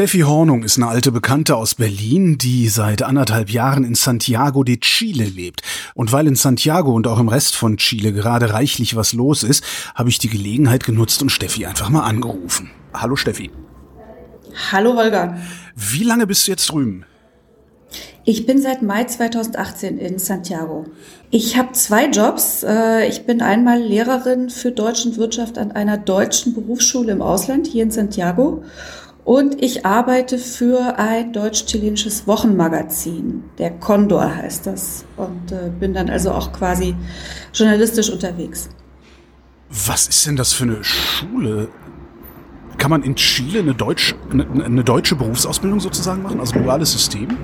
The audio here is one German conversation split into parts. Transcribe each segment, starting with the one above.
Steffi Hornung ist eine alte Bekannte aus Berlin, die seit anderthalb Jahren in Santiago de Chile lebt. Und weil in Santiago und auch im Rest von Chile gerade reichlich was los ist, habe ich die Gelegenheit genutzt und Steffi einfach mal angerufen. Hallo Steffi. Hallo Holger. Wie lange bist du jetzt drüben? Ich bin seit Mai 2018 in Santiago. Ich habe zwei Jobs. Äh, ich bin einmal Lehrerin für Deutsch und Wirtschaft an einer deutschen Berufsschule im Ausland hier in Santiago und ich arbeite für ein deutsch-chilenisches Wochenmagazin. Der Condor heißt das. Und äh, bin dann also auch quasi journalistisch unterwegs. Was ist denn das für eine Schule? Kann man in Chile eine, Deutsch, eine, eine deutsche Berufsausbildung sozusagen machen? Also duales System?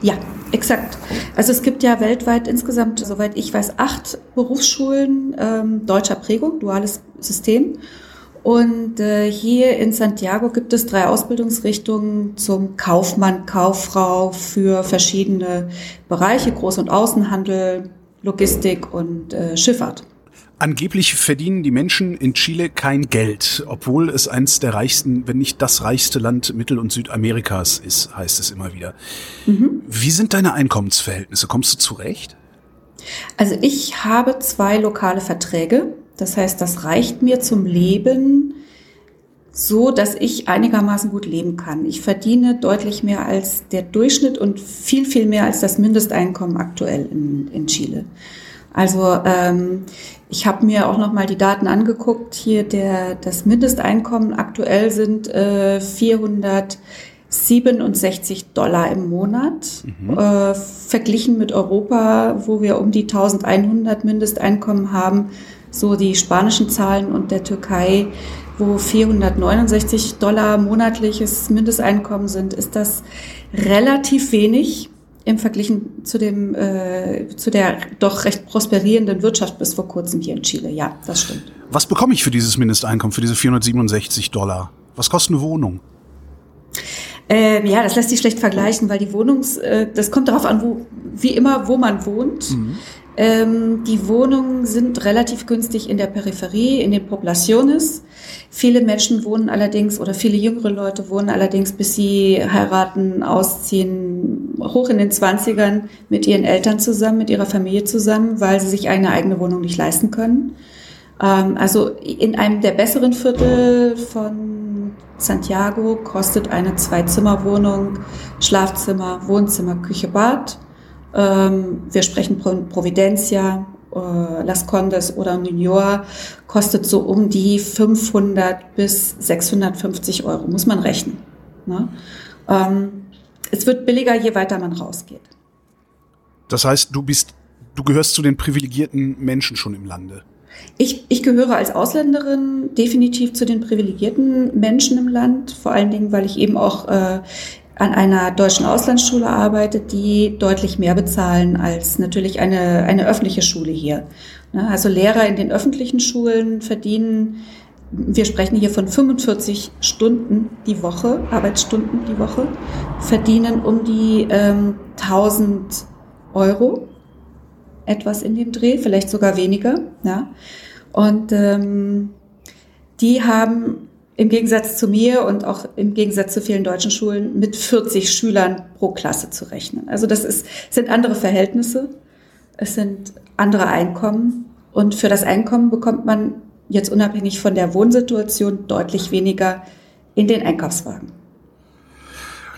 Ja, exakt. Also es gibt ja weltweit insgesamt, soweit ich weiß, acht Berufsschulen ähm, deutscher Prägung, duales System. Und äh, hier in Santiago gibt es drei Ausbildungsrichtungen zum Kaufmann, Kauffrau für verschiedene Bereiche, Groß- und Außenhandel, Logistik und äh, Schifffahrt. Angeblich verdienen die Menschen in Chile kein Geld, obwohl es eines der reichsten, wenn nicht das reichste Land Mittel- und Südamerikas ist, heißt es immer wieder. Mhm. Wie sind deine Einkommensverhältnisse? Kommst du zurecht? Also ich habe zwei lokale Verträge das heißt, das reicht mir zum Leben so, dass ich einigermaßen gut leben kann. Ich verdiene deutlich mehr als der Durchschnitt und viel, viel mehr als das Mindesteinkommen aktuell in, in Chile. Also ähm, ich habe mir auch noch mal die Daten angeguckt. Hier der das Mindesteinkommen aktuell sind äh, 467 Dollar im Monat, mhm. äh, verglichen mit Europa, wo wir um die 1100 Mindesteinkommen haben, so die spanischen Zahlen und der Türkei, wo 469 Dollar monatliches Mindesteinkommen sind, ist das relativ wenig im Vergleich zu dem äh, zu der doch recht prosperierenden Wirtschaft bis vor kurzem hier in Chile. Ja, das stimmt. Was bekomme ich für dieses Mindesteinkommen, für diese 467 Dollar? Was kostet eine Wohnung? Ähm, ja, das lässt sich schlecht vergleichen, weil die Wohnungs, äh, das kommt darauf an, wo, wie immer, wo man wohnt. Mhm. Ähm, die Wohnungen sind relativ günstig in der Peripherie, in den Poblaciones. Viele Menschen wohnen allerdings oder viele jüngere Leute wohnen allerdings, bis sie heiraten, ausziehen, hoch in den Zwanzigern mit ihren Eltern zusammen, mit ihrer Familie zusammen, weil sie sich eine eigene Wohnung nicht leisten können. Ähm, also in einem der besseren Viertel von Santiago kostet eine Zwei-Zimmer-Wohnung, Schlafzimmer, Wohnzimmer, Küche, Bad wir sprechen von Providencia, äh, Las Condes oder York, kostet so um die 500 bis 650 Euro, muss man rechnen. Ne? Ähm, es wird billiger, je weiter man rausgeht. Das heißt, du bist, du gehörst zu den privilegierten Menschen schon im Lande. Ich, ich gehöre als Ausländerin definitiv zu den privilegierten Menschen im Land, vor allen Dingen, weil ich eben auch äh, an einer deutschen Auslandsschule arbeitet, die deutlich mehr bezahlen als natürlich eine, eine öffentliche Schule hier. Ne, also Lehrer in den öffentlichen Schulen verdienen, wir sprechen hier von 45 Stunden die Woche, Arbeitsstunden die Woche, verdienen um die ähm, 1000 Euro, etwas in dem Dreh, vielleicht sogar weniger. Ja. Und ähm, die haben im Gegensatz zu mir und auch im Gegensatz zu vielen deutschen Schulen mit 40 Schülern pro Klasse zu rechnen. Also das ist, sind andere Verhältnisse, es sind andere Einkommen und für das Einkommen bekommt man jetzt unabhängig von der Wohnsituation deutlich weniger in den Einkaufswagen.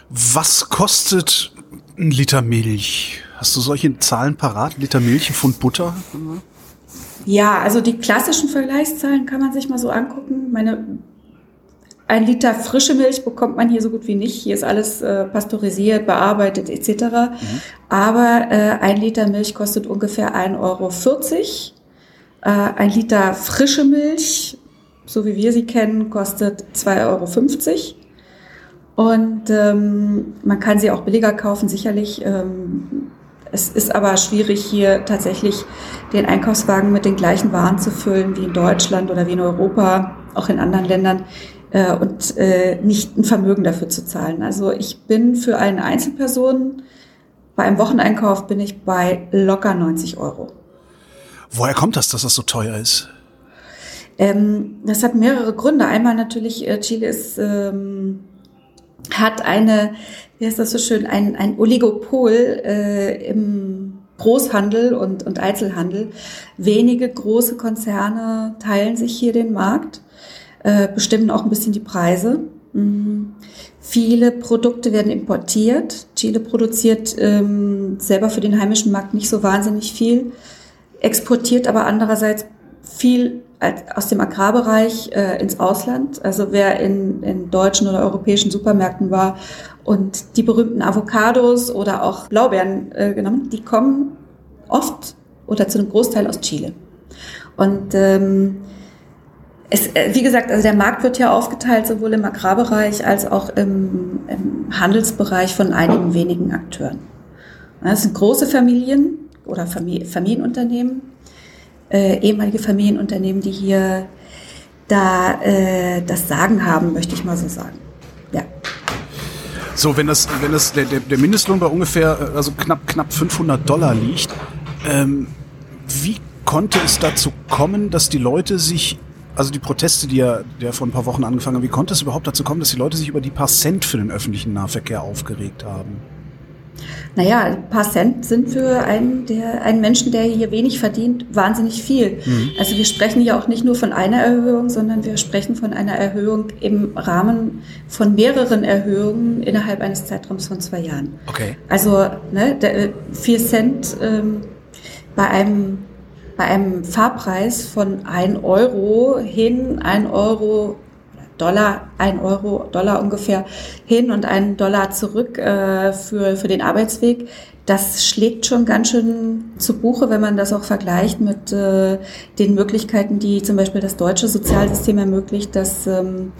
Was kostet ein Liter Milch? Hast du solche Zahlen parat? Liter Milch, ein Pfund Butter? Ja, also die klassischen Vergleichszahlen kann man sich mal so angucken. Meine ein Liter frische Milch bekommt man hier so gut wie nicht. Hier ist alles äh, pasteurisiert, bearbeitet etc. Mhm. Aber äh, ein Liter Milch kostet ungefähr 1,40 Euro. Äh, ein Liter frische Milch, so wie wir sie kennen, kostet 2,50 Euro. Und ähm, man kann sie auch billiger kaufen, sicherlich. Ähm, es ist aber schwierig, hier tatsächlich den Einkaufswagen mit den gleichen Waren zu füllen wie in Deutschland oder wie in Europa, auch in anderen Ländern äh, und äh, nicht ein Vermögen dafür zu zahlen. Also ich bin für eine Einzelperson, bei einem Wocheneinkauf bin ich bei locker 90 Euro. Woher kommt das, dass das so teuer ist? Ähm, das hat mehrere Gründe. Einmal natürlich, äh, Chile ist ähm, hat eine, wie heißt das so schön, ein, ein Oligopol äh, im Großhandel und, und Einzelhandel. Wenige große Konzerne teilen sich hier den Markt, äh, bestimmen auch ein bisschen die Preise. Mhm. Viele Produkte werden importiert. Chile produziert ähm, selber für den heimischen Markt nicht so wahnsinnig viel, exportiert aber andererseits viel aus dem Agrarbereich äh, ins Ausland. Also wer in, in deutschen oder europäischen Supermärkten war und die berühmten Avocados oder auch Blaubeeren äh, genommen, die kommen oft oder zu einem Großteil aus Chile. Und ähm, es, äh, wie gesagt, also der Markt wird ja aufgeteilt sowohl im Agrarbereich als auch im, im Handelsbereich von einigen wenigen Akteuren. Das sind große Familien oder Familienunternehmen, äh, ehemalige Familienunternehmen, die hier da äh, das Sagen haben, möchte ich mal so sagen. Ja. So, wenn das, wenn das der, der Mindestlohn bei ungefähr äh, also knapp knapp 500 Dollar liegt, ähm, wie konnte es dazu kommen, dass die Leute sich also die Proteste, die ja, die ja vor ein paar Wochen angefangen haben, wie konnte es überhaupt dazu kommen, dass die Leute sich über die paar Cent für den öffentlichen Nahverkehr aufgeregt haben? Naja, ein paar Cent sind für einen, der, einen Menschen, der hier wenig verdient, wahnsinnig viel. Mhm. Also wir sprechen ja auch nicht nur von einer Erhöhung, sondern wir sprechen von einer Erhöhung im Rahmen von mehreren Erhöhungen innerhalb eines Zeitraums von zwei Jahren. Okay. Also ne, der, vier Cent ähm, bei einem bei einem Fahrpreis von 1 Euro hin, 1 Euro Dollar, 1 Euro, Dollar ungefähr hin und einen Dollar zurück äh, für, für den Arbeitsweg. Das schlägt schon ganz schön zu Buche, wenn man das auch vergleicht mit äh, den Möglichkeiten, die zum Beispiel das deutsche Sozialsystem ermöglicht, dass ähm,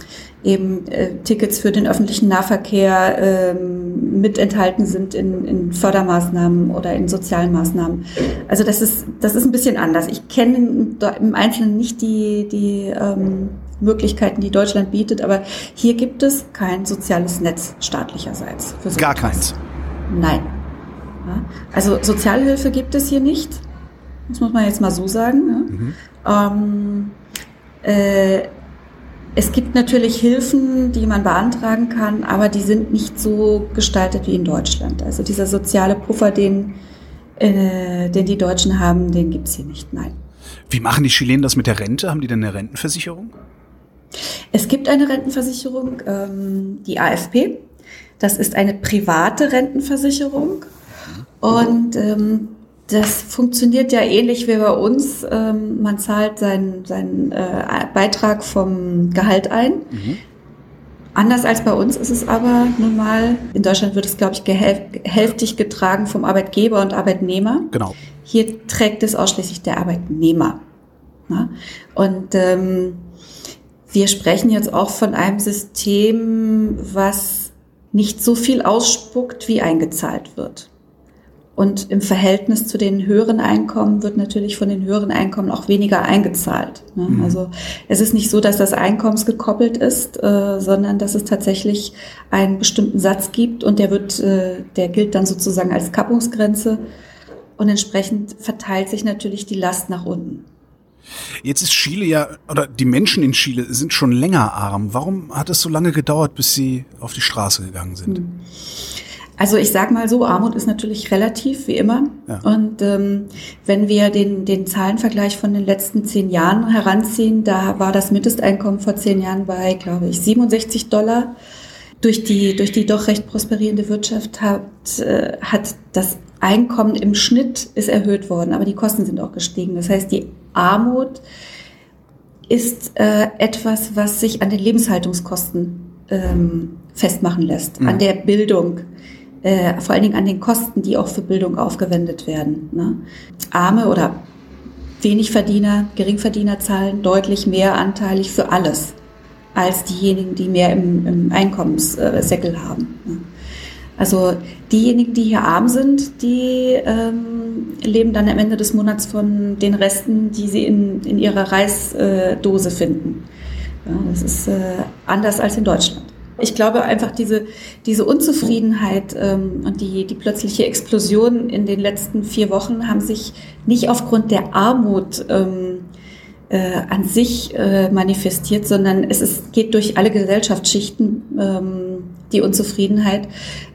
eben äh, Tickets für den öffentlichen Nahverkehr ähm, mit enthalten sind in, in Fördermaßnahmen oder in sozialen Maßnahmen. Also das ist, das ist ein bisschen anders. Ich kenne im Einzelnen nicht die, die ähm, Möglichkeiten, die Deutschland bietet, aber hier gibt es kein soziales Netz staatlicherseits. Gar keins. Nein. Also Sozialhilfe gibt es hier nicht. Das muss man jetzt mal so sagen. Mhm. Ähm, äh, es gibt natürlich Hilfen, die man beantragen kann, aber die sind nicht so gestaltet wie in Deutschland. Also dieser soziale Puffer, den, äh, den die Deutschen haben, den gibt es hier nicht. Nein. Wie machen die Chilenen das mit der Rente? Haben die denn eine Rentenversicherung? Es gibt eine Rentenversicherung, ähm, die AFP. Das ist eine private Rentenversicherung. Und ähm, das funktioniert ja ähnlich wie bei uns. Ähm, man zahlt seinen, seinen äh, Beitrag vom Gehalt ein. Mhm. Anders als bei uns ist es aber nun mal, in Deutschland wird es, glaube ich, hälftig getragen vom Arbeitgeber und Arbeitnehmer. Genau. Hier trägt es ausschließlich der Arbeitnehmer. Na? Und ähm, wir sprechen jetzt auch von einem System, was nicht so viel ausspuckt, wie eingezahlt wird. Und im Verhältnis zu den höheren Einkommen wird natürlich von den höheren Einkommen auch weniger eingezahlt. Ne? Mhm. Also es ist nicht so, dass das einkommensgekoppelt ist, äh, sondern dass es tatsächlich einen bestimmten Satz gibt und der wird, äh, der gilt dann sozusagen als Kappungsgrenze und entsprechend verteilt sich natürlich die Last nach unten. Jetzt ist Chile ja, oder die Menschen in Chile sind schon länger arm. Warum hat es so lange gedauert, bis sie auf die Straße gegangen sind? Hm. Also ich sage mal so, Armut ist natürlich relativ, wie immer. Ja. Und ähm, wenn wir den, den Zahlenvergleich von den letzten zehn Jahren heranziehen, da war das Mindesteinkommen vor zehn Jahren bei, glaube ich, 67 Dollar. Durch die, durch die doch recht prosperierende Wirtschaft hat, äh, hat das Einkommen im Schnitt ist erhöht worden, aber die Kosten sind auch gestiegen. Das heißt, die Armut ist äh, etwas, was sich an den Lebenshaltungskosten ähm, festmachen lässt, mhm. an der Bildung, äh, vor allen Dingen an den Kosten, die auch für Bildung aufgewendet werden. Ne? Arme oder Wenigverdiener, Geringverdiener zahlen deutlich mehr anteilig für alles als diejenigen, die mehr im, im Einkommenssäckel haben. Ne? Also diejenigen, die hier arm sind, die ähm, leben dann am Ende des Monats von den Resten, die sie in, in ihrer Reisdose finden. Ja, das ist äh, anders als in Deutschland. Ich glaube einfach diese, diese Unzufriedenheit ähm, und die, die plötzliche Explosion in den letzten vier Wochen haben sich nicht aufgrund der Armut ähm, äh, an sich äh, manifestiert, sondern es ist, geht durch alle Gesellschaftsschichten ähm, die Unzufriedenheit,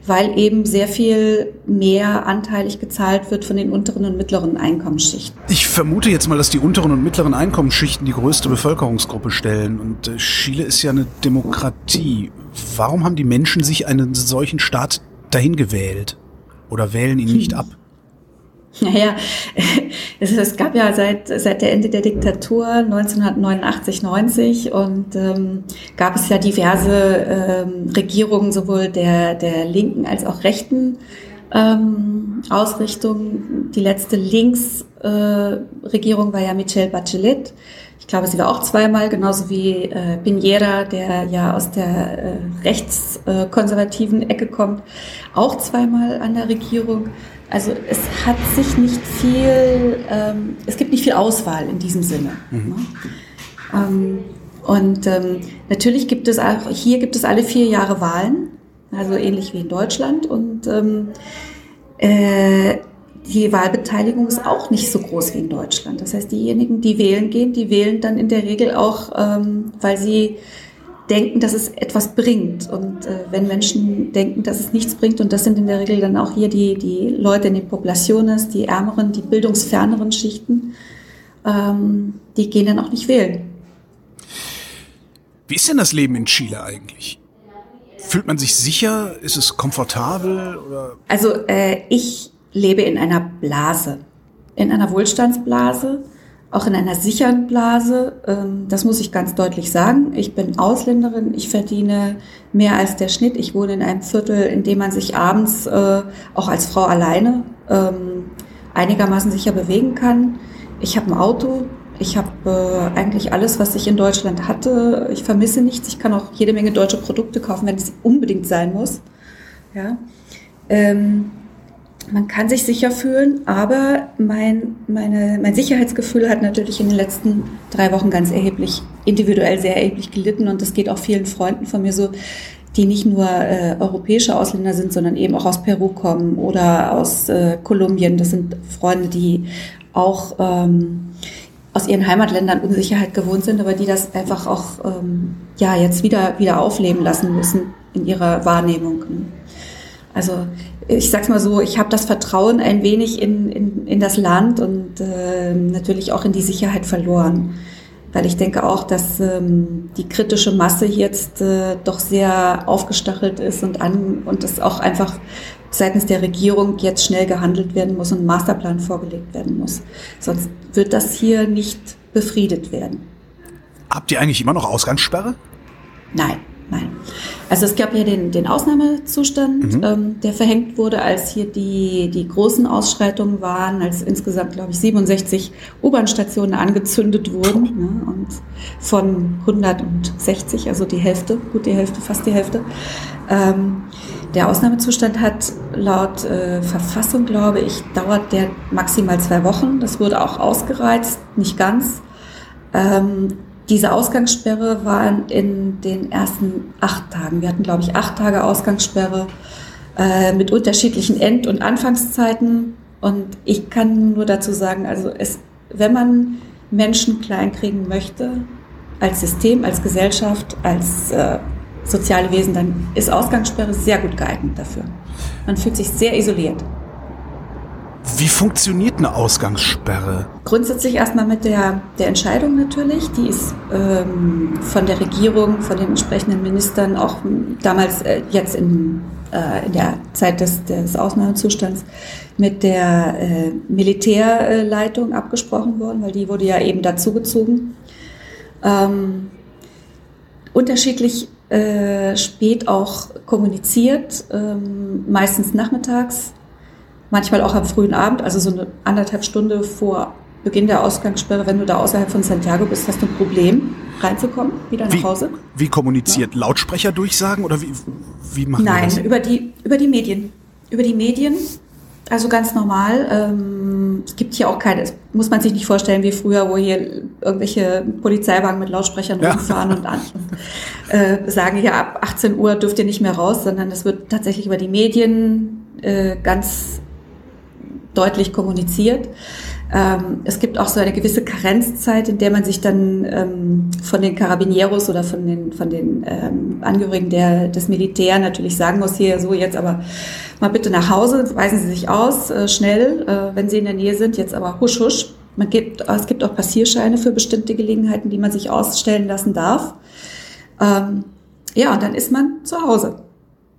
weil eben sehr viel mehr anteilig gezahlt wird von den unteren und mittleren Einkommensschichten. Ich vermute jetzt mal, dass die unteren und mittleren Einkommensschichten die größte Bevölkerungsgruppe stellen. Und äh, Chile ist ja eine Demokratie. Warum haben die Menschen sich einen solchen Staat dahin gewählt? Oder wählen ihn nicht hm. ab? Naja, es, es, gab ja seit, seit der Ende der Diktatur 1989, 90 und ähm, gab es ja diverse ähm, Regierungen, sowohl der, der linken als auch rechten ähm, Ausrichtung. Die letzte Linksregierung äh, war ja Michelle Bachelet. Ich glaube, sie war auch zweimal, genauso wie äh, Piñera, der ja aus der äh, rechtskonservativen äh, Ecke kommt, auch zweimal an der Regierung. Also es hat sich nicht viel, ähm, es gibt nicht viel Auswahl in diesem Sinne. Mhm. Ne? Ähm, und ähm, natürlich gibt es auch, hier gibt es alle vier Jahre Wahlen, also ähnlich wie in Deutschland. Und ähm, äh, die Wahlbeteiligung ist auch nicht so groß wie in Deutschland. Das heißt, diejenigen, die wählen gehen, die wählen dann in der Regel auch, ähm, weil sie denken, dass es etwas bringt. Und äh, wenn Menschen denken, dass es nichts bringt, und das sind in der Regel dann auch hier die, die Leute in den Populationes, die ärmeren, die bildungsferneren Schichten, ähm, die gehen dann auch nicht wählen. Wie ist denn das Leben in Chile eigentlich? Fühlt man sich sicher? Ist es komfortabel? Oder? Also äh, ich lebe in einer Blase, in einer Wohlstandsblase auch in einer sicheren Blase. Ähm, das muss ich ganz deutlich sagen. Ich bin Ausländerin, ich verdiene mehr als der Schnitt. Ich wohne in einem Viertel, in dem man sich abends äh, auch als Frau alleine ähm, einigermaßen sicher bewegen kann. Ich habe ein Auto, ich habe äh, eigentlich alles, was ich in Deutschland hatte. Ich vermisse nichts. Ich kann auch jede Menge deutsche Produkte kaufen, wenn es unbedingt sein muss. Ja. Man kann sich sicher fühlen, aber mein, meine, mein Sicherheitsgefühl hat natürlich in den letzten drei Wochen ganz erheblich, individuell sehr erheblich gelitten und das geht auch vielen Freunden von mir so, die nicht nur äh, europäische Ausländer sind, sondern eben auch aus Peru kommen oder aus äh, Kolumbien. Das sind Freunde, die auch ähm, aus ihren Heimatländern Unsicherheit gewohnt sind, aber die das einfach auch ähm, ja jetzt wieder wieder aufleben lassen müssen in ihrer Wahrnehmung. Also ich sag's mal so, ich habe das Vertrauen ein wenig in, in, in das Land und äh, natürlich auch in die Sicherheit verloren. Weil ich denke auch, dass ähm, die kritische Masse jetzt äh, doch sehr aufgestachelt ist und an und es auch einfach seitens der Regierung jetzt schnell gehandelt werden muss und ein Masterplan vorgelegt werden muss. Sonst wird das hier nicht befriedet werden. Habt ihr eigentlich immer noch Ausgangssperre? Nein. Nein. Also es gab ja den, den Ausnahmezustand, mhm. ähm, der verhängt wurde, als hier die, die großen Ausschreitungen waren, als insgesamt, glaube ich, 67 U-Bahn-Stationen angezündet wurden ne, und von 160, also die Hälfte, gut die Hälfte, fast die Hälfte. Ähm, der Ausnahmezustand hat laut äh, Verfassung, glaube ich, dauert der maximal zwei Wochen. Das wurde auch ausgereizt, nicht ganz. Ähm, diese Ausgangssperre war in den ersten acht Tagen. Wir hatten, glaube ich, acht Tage Ausgangssperre äh, mit unterschiedlichen End- und Anfangszeiten. Und ich kann nur dazu sagen, also es, wenn man Menschen kleinkriegen möchte, als System, als Gesellschaft, als äh, soziale Wesen, dann ist Ausgangssperre sehr gut geeignet dafür. Man fühlt sich sehr isoliert. Wie funktioniert eine Ausgangssperre? Grundsätzlich erstmal mit der, der Entscheidung natürlich. Die ist ähm, von der Regierung, von den entsprechenden Ministern auch damals äh, jetzt in, äh, in der Zeit des, des Ausnahmezustands mit der äh, Militärleitung abgesprochen worden, weil die wurde ja eben dazugezogen. Ähm, unterschiedlich äh, spät auch kommuniziert, ähm, meistens nachmittags manchmal auch am frühen Abend, also so eine anderthalb Stunde vor Beginn der Ausgangssperre, wenn du da außerhalb von Santiago bist, hast du ein Problem, reinzukommen, wieder nach wie, Hause. Wie kommuniziert? Ja. Lautsprecher durchsagen oder wie, wie machen Nein, das? über die, über die Medien. Über die Medien, also ganz normal. Ähm, es gibt hier auch keine, muss man sich nicht vorstellen wie früher, wo hier irgendwelche Polizeiwagen mit Lautsprechern ja. rumfahren und, an, und äh, sagen, ja, ab 18 Uhr dürft ihr nicht mehr raus, sondern es wird tatsächlich über die Medien äh, ganz deutlich kommuniziert. Ähm, es gibt auch so eine gewisse Karenzzeit, in der man sich dann ähm, von den Carabinieros oder von den, von den ähm, Angehörigen der, des Militär natürlich sagen muss, hier so jetzt aber mal bitte nach Hause, weisen Sie sich aus, äh, schnell, äh, wenn Sie in der Nähe sind, jetzt aber husch husch. Man gibt, es gibt auch Passierscheine für bestimmte Gelegenheiten, die man sich ausstellen lassen darf. Ähm, ja, und dann ist man zu Hause.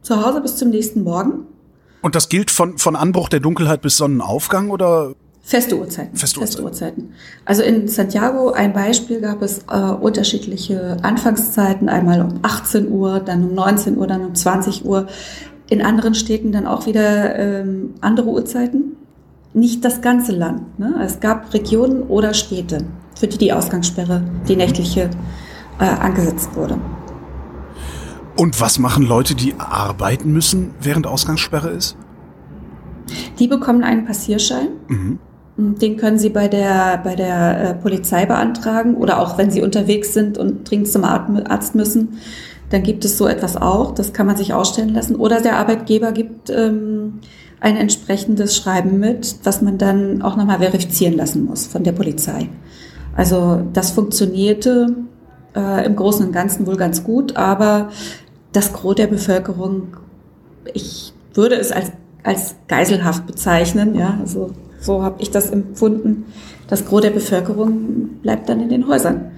Zu Hause bis zum nächsten Morgen. Und das gilt von, von Anbruch der Dunkelheit bis Sonnenaufgang oder? Feste Uhrzeiten. Feste, Feste Uhrzeiten. Also in Santiago ein Beispiel gab es äh, unterschiedliche Anfangszeiten, einmal um 18 Uhr, dann um 19 Uhr, dann um 20 Uhr. In anderen Städten dann auch wieder ähm, andere Uhrzeiten. Nicht das ganze Land. Ne? Es gab Regionen oder Städte, für die die Ausgangssperre, die nächtliche, äh, angesetzt wurde. Und was machen Leute, die arbeiten müssen, während Ausgangssperre ist? Die bekommen einen Passierschein. Mhm. Den können Sie bei der, bei der äh, Polizei beantragen oder auch wenn Sie unterwegs sind und dringend zum Arzt müssen, dann gibt es so etwas auch. Das kann man sich ausstellen lassen. Oder der Arbeitgeber gibt ähm, ein entsprechendes Schreiben mit, was man dann auch nochmal verifizieren lassen muss von der Polizei. Also das funktionierte äh, im Großen und Ganzen wohl ganz gut, aber das Gros der Bevölkerung, ich würde es als, als geiselhaft bezeichnen, ja, also so habe ich das empfunden. Das Gros der Bevölkerung bleibt dann in den Häusern.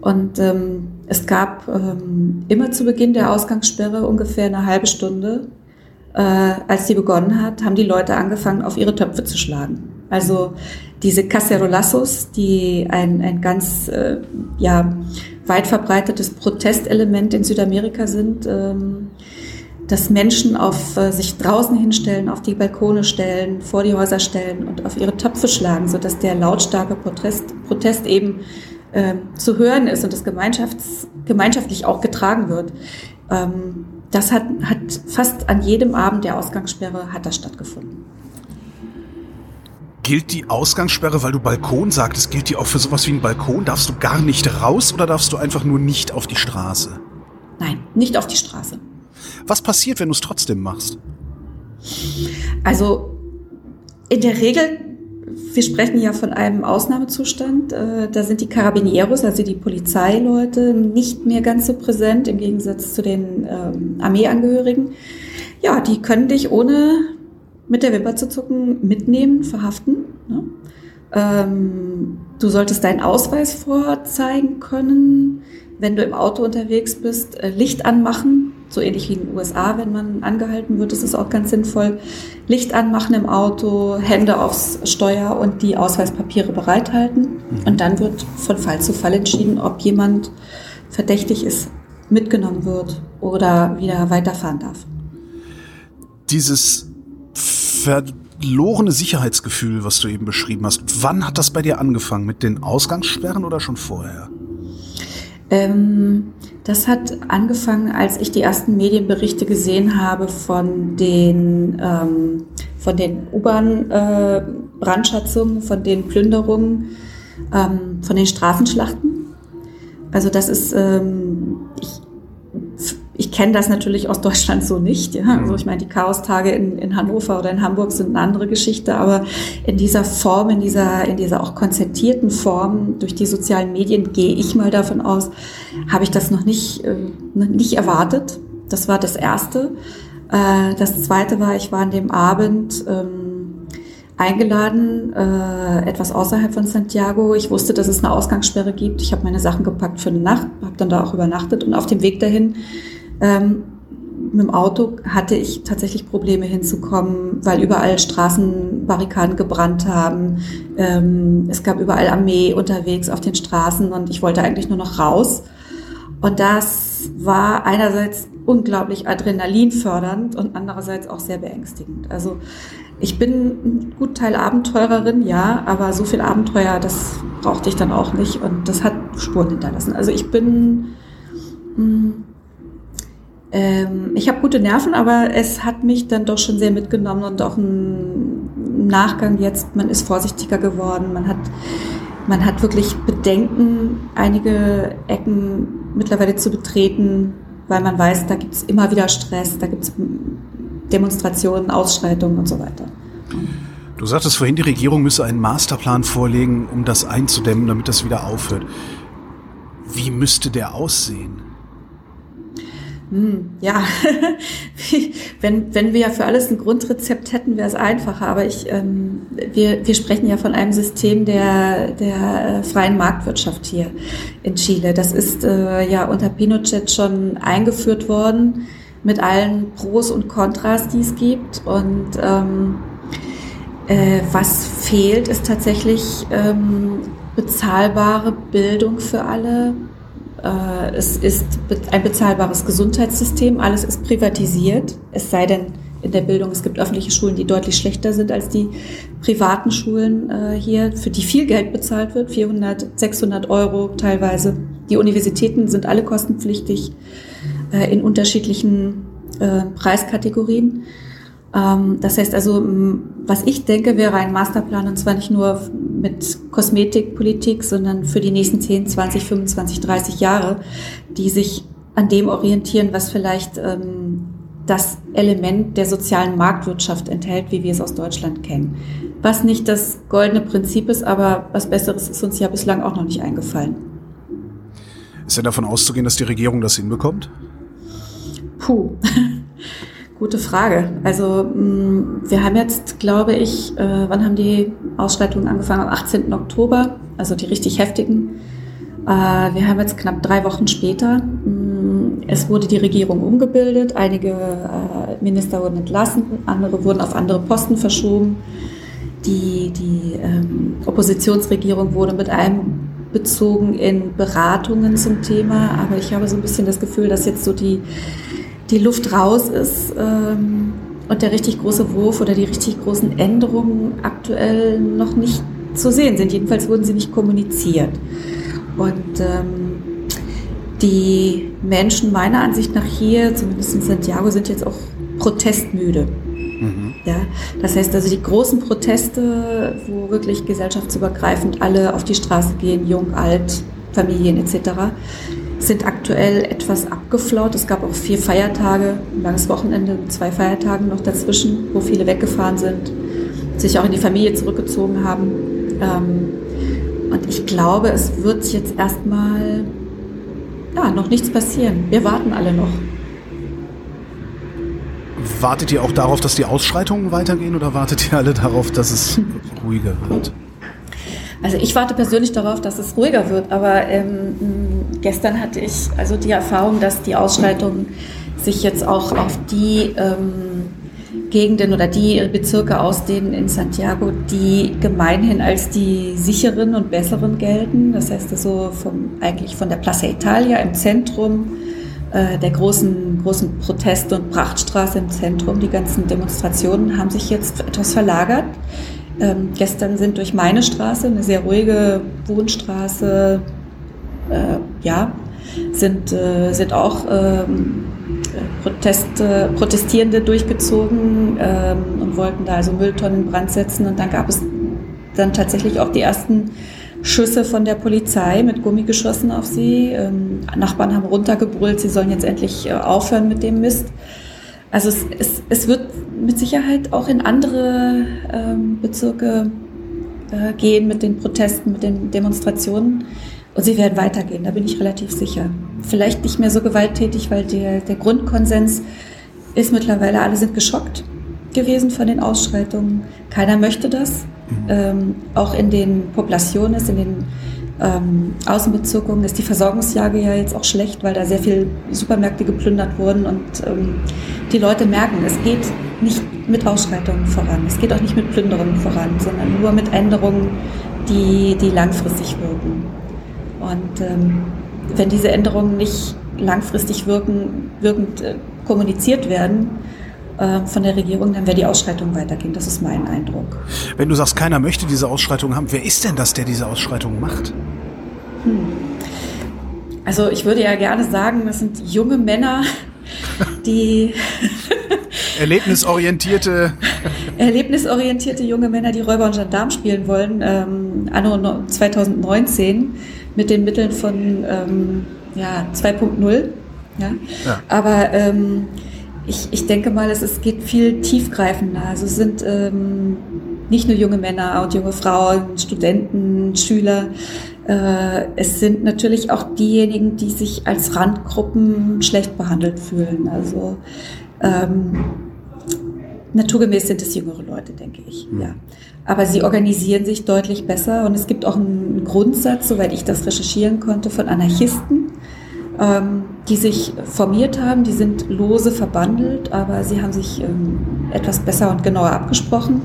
Und ähm, es gab ähm, immer zu Beginn der Ausgangssperre ungefähr eine halbe Stunde, äh, als die begonnen hat, haben die Leute angefangen, auf ihre Töpfe zu schlagen. Also diese Cacerolazos, die ein, ein ganz äh, ja, weit verbreitetes Protestelement in Südamerika sind, ähm, dass Menschen auf äh, sich draußen hinstellen, auf die Balkone stellen, vor die Häuser stellen und auf ihre Töpfe schlagen, sodass der lautstarke Protest, Protest eben äh, zu hören ist und das gemeinschafts, gemeinschaftlich auch getragen wird. Ähm, das hat, hat fast an jedem Abend der Ausgangssperre hat das stattgefunden. Gilt die Ausgangssperre, weil du Balkon sagtest, gilt die auch für sowas wie ein Balkon? Darfst du gar nicht raus oder darfst du einfach nur nicht auf die Straße? Nein, nicht auf die Straße. Was passiert, wenn du es trotzdem machst? Also in der Regel, wir sprechen ja von einem Ausnahmezustand, äh, da sind die Carabinieros, also die Polizeileute, nicht mehr ganz so präsent im Gegensatz zu den ähm, Armeeangehörigen. Ja, die können dich ohne mit der Wimper zu zucken mitnehmen, verhaften. Ne? Ähm, du solltest deinen Ausweis vorzeigen können. Wenn du im Auto unterwegs bist, äh, Licht anmachen, so ähnlich wie in den USA, wenn man angehalten wird, ist es auch ganz sinnvoll. Licht anmachen im Auto, Hände aufs Steuer und die Ausweispapiere bereithalten. Mhm. Und dann wird von Fall zu Fall entschieden, ob jemand verdächtig ist, mitgenommen wird oder wieder weiterfahren darf. Dieses verlorene Sicherheitsgefühl, was du eben beschrieben hast. Wann hat das bei dir angefangen? Mit den Ausgangssperren oder schon vorher? Ähm, das hat angefangen, als ich die ersten Medienberichte gesehen habe von den, ähm, den U-Bahn-Brandschatzungen, äh, von den Plünderungen, ähm, von den Straßenschlachten. Also das ist, ähm, ich kenne das natürlich aus Deutschland so nicht. Ja? Also mhm. ich meine, die Chaostage in, in Hannover oder in Hamburg sind eine andere Geschichte, aber in dieser Form, in dieser, in dieser auch konzertierten Form durch die sozialen Medien gehe ich mal davon aus, habe ich das noch nicht, äh, nicht erwartet. Das war das Erste. Äh, das Zweite war, ich war an dem Abend ähm, eingeladen, äh, etwas außerhalb von Santiago. Ich wusste, dass es eine Ausgangssperre gibt. Ich habe meine Sachen gepackt für eine Nacht, habe dann da auch übernachtet und auf dem Weg dahin ähm, mit dem Auto hatte ich tatsächlich Probleme hinzukommen, weil überall Straßenbarrikaden gebrannt haben. Ähm, es gab überall Armee unterwegs auf den Straßen und ich wollte eigentlich nur noch raus. Und das war einerseits unglaublich adrenalinfördernd und andererseits auch sehr beängstigend. Also ich bin ein gut Teil Abenteurerin, ja, aber so viel Abenteuer, das brauchte ich dann auch nicht und das hat Spuren hinterlassen. Also ich bin mh, hm, ähm, ich habe gute Nerven, aber es hat mich dann doch schon sehr mitgenommen und auch im Nachgang jetzt, man ist vorsichtiger geworden, man hat, man hat wirklich Bedenken, einige Ecken mittlerweile zu betreten, weil man weiß, da gibt es immer wieder Stress, da gibt es Demonstrationen, Ausschreitungen und so weiter. Du sagtest vorhin, die Regierung müsse einen Masterplan vorlegen, um das einzudämmen, damit das wieder aufhört. Wie müsste der aussehen? Hm, ja, wenn, wenn wir ja für alles ein Grundrezept hätten, wäre es einfacher. Aber ich, ähm, wir, wir sprechen ja von einem System der, der äh, freien Marktwirtschaft hier in Chile. Das ist äh, ja unter Pinochet schon eingeführt worden mit allen Pros und Kontras, die es gibt. Und ähm, äh, was fehlt, ist tatsächlich ähm, bezahlbare Bildung für alle, es ist ein bezahlbares Gesundheitssystem, alles ist privatisiert, es sei denn in der Bildung, es gibt öffentliche Schulen, die deutlich schlechter sind als die privaten Schulen äh, hier, für die viel Geld bezahlt wird, 400, 600 Euro teilweise. Die Universitäten sind alle kostenpflichtig äh, in unterschiedlichen Preiskategorien. Ähm, das heißt also, was ich denke, wäre ein Masterplan und zwar nicht nur mit Kosmetikpolitik, sondern für die nächsten 10, 20, 25, 30 Jahre, die sich an dem orientieren, was vielleicht ähm, das Element der sozialen Marktwirtschaft enthält, wie wir es aus Deutschland kennen. Was nicht das goldene Prinzip ist, aber was Besseres ist uns ja bislang auch noch nicht eingefallen. Ist ja davon auszugehen, dass die Regierung das hinbekommt? Puh. Gute Frage. Also mm, wir haben jetzt, glaube ich, äh, wann haben die Ausschreitungen angefangen? Am 18. Oktober, also die richtig heftigen. Äh, wir haben jetzt knapp drei Wochen später. Mm, es wurde die Regierung umgebildet, einige äh, Minister wurden entlassen, andere wurden auf andere Posten verschoben. Die, die ähm, Oppositionsregierung wurde mit einem bezogen in Beratungen zum Thema, aber ich habe so ein bisschen das Gefühl, dass jetzt so die die Luft raus ist ähm, und der richtig große Wurf oder die richtig großen Änderungen aktuell noch nicht zu sehen sind. Jedenfalls wurden sie nicht kommuniziert. Und ähm, die Menschen meiner Ansicht nach hier, zumindest in Santiago, sind jetzt auch protestmüde. Mhm. Ja, das heißt also die großen Proteste, wo wirklich gesellschaftsübergreifend alle auf die Straße gehen, jung, alt, Familien etc., sind aktuell etwas abgeflaut. Es gab auch vier Feiertage, ein langes Wochenende, zwei Feiertage noch dazwischen, wo viele weggefahren sind, sich auch in die Familie zurückgezogen haben. Ähm, und ich glaube, es wird jetzt erstmal ja, noch nichts passieren. Wir warten alle noch. Wartet ihr auch darauf, dass die Ausschreitungen weitergehen oder wartet ihr alle darauf, dass es ruhiger wird? Also ich warte persönlich darauf, dass es ruhiger wird, aber ähm, gestern hatte ich also die Erfahrung, dass die Ausschreitungen sich jetzt auch auf die ähm, Gegenden oder die Bezirke ausdehnen in Santiago, die gemeinhin als die sicheren und besseren gelten. Das heißt also vom, eigentlich von der Plaza Italia im Zentrum, äh, der großen, großen Protest- und Prachtstraße im Zentrum. Die ganzen Demonstrationen haben sich jetzt etwas verlagert ähm, gestern sind durch meine Straße, eine sehr ruhige Wohnstraße, äh, ja, sind, äh, sind auch ähm, Proteste, Protestierende durchgezogen ähm, und wollten da also Mülltonnen in Brand setzen. Und dann gab es dann tatsächlich auch die ersten Schüsse von der Polizei mit Gummigeschossen auf sie. Ähm, Nachbarn haben runtergebrüllt, sie sollen jetzt endlich äh, aufhören mit dem Mist. Also es, es, es wird mit Sicherheit auch in andere ähm, Bezirke äh, gehen mit den Protesten, mit den Demonstrationen. Und sie werden weitergehen, da bin ich relativ sicher. Vielleicht nicht mehr so gewalttätig, weil der, der Grundkonsens ist mittlerweile, alle sind geschockt gewesen von den Ausschreitungen. Keiner möchte das. Ähm, auch in den Populationen, in den ähm, Außenbezirkungen ist die Versorgungslage ja jetzt auch schlecht, weil da sehr viele Supermärkte geplündert wurden und ähm, die Leute merken, es geht nicht mit Ausschreitungen voran, es geht auch nicht mit Plünderungen voran, sondern nur mit Änderungen, die, die langfristig wirken. Und ähm, wenn diese Änderungen nicht langfristig wirken, wirkend äh, kommuniziert werden, äh, von der Regierung, dann wird die Ausschreitung weitergehen. Das ist mein Eindruck. Wenn du sagst, keiner möchte diese Ausschreitung haben, wer ist denn das, der diese Ausschreitung macht? Hm. Also ich würde ja gerne sagen, das sind junge Männer, die erlebnisorientierte erlebnisorientierte junge Männer, die Räuber und Gendarm spielen wollen, ähm, anno 2019 mit den Mitteln von ähm, ja, 2.0. Ja? ja? Aber ähm, ich, ich denke mal, es, es geht viel tiefgreifender. Also es sind ähm, nicht nur junge Männer und junge Frauen, Studenten, Schüler. Äh, es sind natürlich auch diejenigen, die sich als Randgruppen schlecht behandelt fühlen. Also ähm, naturgemäß sind es jüngere Leute, denke ich. Mhm. Ja. Aber sie organisieren sich deutlich besser und es gibt auch einen Grundsatz, soweit ich das recherchieren konnte, von Anarchisten, ähm, die sich formiert haben. Die sind lose verbandelt, aber sie haben sich ähm, etwas besser und genauer abgesprochen.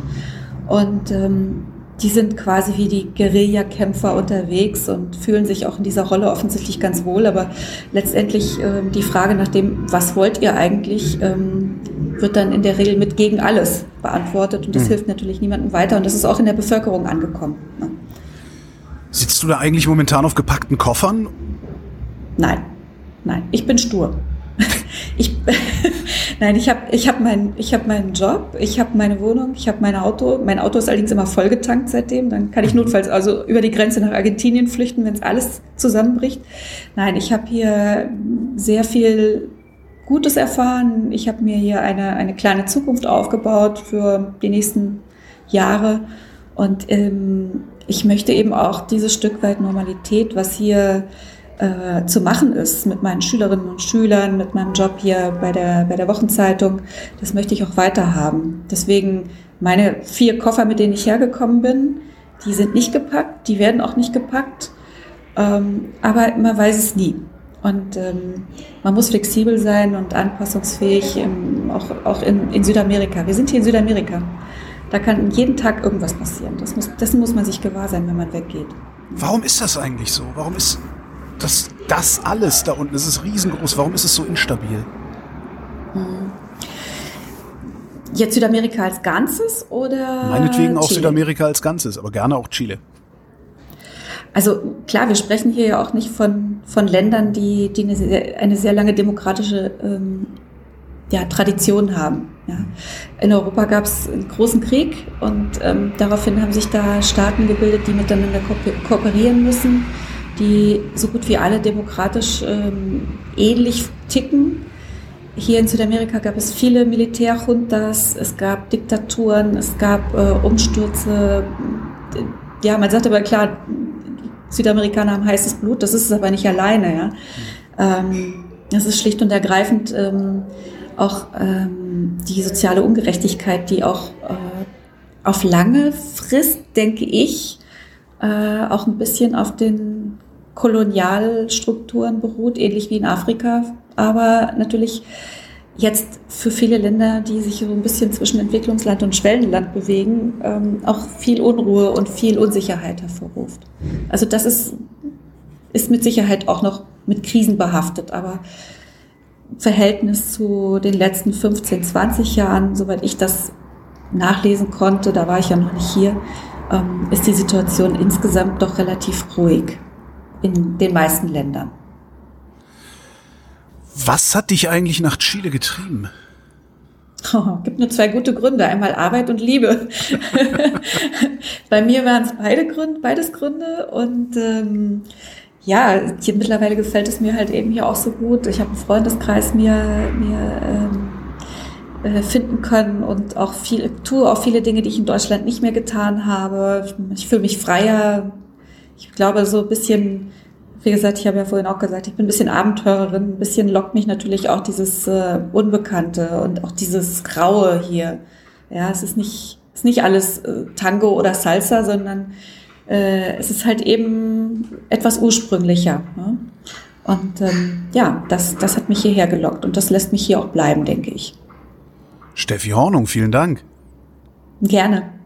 Und ähm, die sind quasi wie die Guerillakämpfer unterwegs und fühlen sich auch in dieser Rolle offensichtlich ganz wohl. Aber letztendlich äh, die Frage nach dem, was wollt ihr eigentlich, ähm, wird dann in der Regel mit gegen alles beantwortet. Und das mhm. hilft natürlich niemandem weiter. Und das ist auch in der Bevölkerung angekommen. Ne? Sitzt du da eigentlich momentan auf gepackten Koffern? Nein, nein, ich bin stur. Ich, nein, ich habe ich hab mein, hab meinen Job, ich habe meine Wohnung, ich habe mein Auto. Mein Auto ist allerdings immer vollgetankt seitdem. Dann kann ich notfalls also über die Grenze nach Argentinien flüchten, wenn es alles zusammenbricht. Nein, ich habe hier sehr viel Gutes erfahren. Ich habe mir hier eine, eine kleine Zukunft aufgebaut für die nächsten Jahre. Und ähm, ich möchte eben auch dieses Stück weit Normalität, was hier äh, zu machen ist mit meinen Schülerinnen und Schülern, mit meinem Job hier bei der, bei der Wochenzeitung, das möchte ich auch weiter haben. Deswegen meine vier Koffer, mit denen ich hergekommen bin, die sind nicht gepackt, die werden auch nicht gepackt, ähm, aber man weiß es nie. Und ähm, man muss flexibel sein und anpassungsfähig, im, auch, auch in, in Südamerika. Wir sind hier in Südamerika. Da kann jeden Tag irgendwas passieren. Das muss, dessen muss man sich gewahr sein, wenn man weggeht. Warum ist das eigentlich so? Warum ist das, das alles da unten, das ist riesengroß. Warum ist es so instabil? Hm. Jetzt Südamerika als Ganzes oder? Meinetwegen auch Chile? Südamerika als Ganzes, aber gerne auch Chile. Also klar, wir sprechen hier ja auch nicht von, von Ländern, die, die eine, sehr, eine sehr lange demokratische ähm, ja, Tradition haben. Ja. In Europa gab es einen großen Krieg und ähm, daraufhin haben sich da Staaten gebildet, die miteinander ko kooperieren müssen die so gut wie alle demokratisch ähm, ähnlich ticken. Hier in Südamerika gab es viele Militärjuntas, es gab Diktaturen, es gab äh, Umstürze. Ja, man sagt aber klar, Südamerikaner haben heißes Blut, das ist es aber nicht alleine. Ja. Ähm, das ist schlicht und ergreifend ähm, auch ähm, die soziale Ungerechtigkeit, die auch äh, auf lange Frist, denke ich, äh, auch ein bisschen auf den Kolonialstrukturen beruht, ähnlich wie in Afrika, aber natürlich jetzt für viele Länder, die sich so ein bisschen zwischen Entwicklungsland und Schwellenland bewegen, ähm, auch viel Unruhe und viel Unsicherheit hervorruft. Also das ist, ist mit Sicherheit auch noch mit Krisen behaftet, aber Verhältnis zu den letzten 15, 20 Jahren, soweit ich das nachlesen konnte, da war ich ja noch nicht hier, ähm, ist die Situation insgesamt doch relativ ruhig in den meisten Ländern. Was hat dich eigentlich nach Chile getrieben? Oh, gibt nur zwei gute Gründe. Einmal Arbeit und Liebe. Bei mir waren es beide Gründe, beides Gründe. Und ähm, ja, hier mittlerweile gefällt es mir halt eben hier auch so gut. Ich habe einen Freundeskreis mir, mir ähm, äh, finden können und auch viel, tue auch viele Dinge, die ich in Deutschland nicht mehr getan habe. Ich, ich fühle mich freier, ich glaube, so ein bisschen, wie gesagt, ich habe ja vorhin auch gesagt, ich bin ein bisschen Abenteurerin, ein bisschen lockt mich natürlich auch dieses äh, Unbekannte und auch dieses Graue hier. Ja, es ist nicht, ist nicht alles äh, Tango oder Salsa, sondern äh, es ist halt eben etwas ursprünglicher. Ne? Und ähm, ja, das, das hat mich hierher gelockt und das lässt mich hier auch bleiben, denke ich. Steffi Hornung, vielen Dank. Gerne.